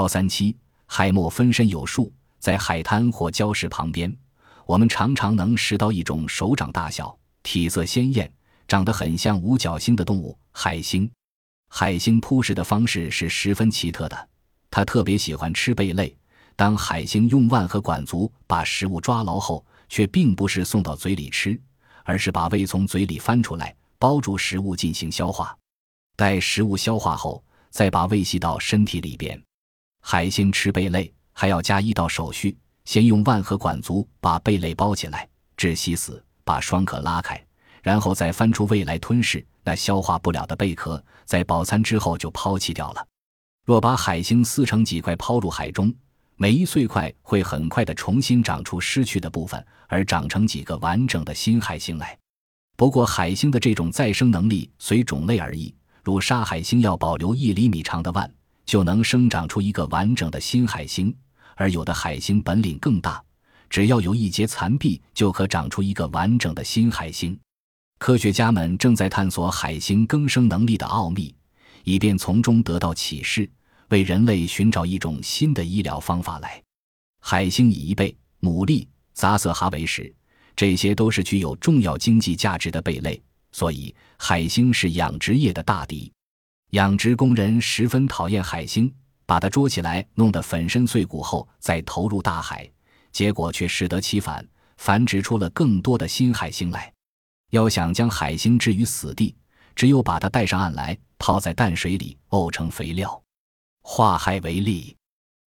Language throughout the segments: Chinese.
幺三七，海默分身有数，在海滩或礁石旁边，我们常常能拾到一种手掌大小、体色鲜艳、长得很像五角星的动物——海星。海星扑食的方式是十分奇特的，它特别喜欢吃贝类。当海星用腕和管足把食物抓牢后，却并不是送到嘴里吃，而是把胃从嘴里翻出来，包住食物进行消化。待食物消化后，再把胃吸到身体里边。海星吃贝类还要加一道手续：先用腕和管足把贝类包起来，窒息死，把双壳拉开，然后再翻出胃来吞噬那消化不了的贝壳。在饱餐之后就抛弃掉了。若把海星撕成几块抛入海中，每一碎块会很快的重新长出失去的部分，而长成几个完整的新海星来。不过，海星的这种再生能力随种类而异，如沙海星要保留一厘米长的腕，就能生长出一个完整的新海星；而有的海星本领更大，只要有一节残臂，就可长出一个完整的新海星。科学家们正在探索海星更生能力的奥秘，以便从中得到启示。为人类寻找一种新的医疗方法来。海星以贻贝、牡蛎、杂色蛤为食，这些都是具有重要经济价值的贝类，所以海星是养殖业的大敌。养殖工人十分讨厌海星，把它捉起来，弄得粉身碎骨后，再投入大海，结果却适得其反，繁殖出了更多的新海星来。要想将海星置于死地，只有把它带上岸来，泡在淡水里，沤成肥料。化害为利，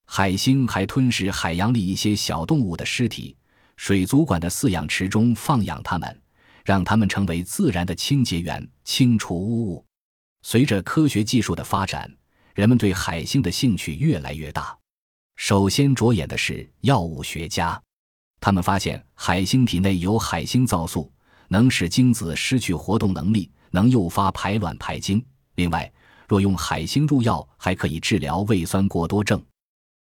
海星还吞噬海洋里一些小动物的尸体，水族馆的饲养池中放养它们，让它们成为自然的清洁源，清除污物。随着科学技术的发展，人们对海星的兴趣越来越大。首先着眼的是药物学家，他们发现海星体内有海星皂素，能使精子失去活动能力，能诱发排卵排精。另外，若用海星入药，还可以治疗胃酸过多症。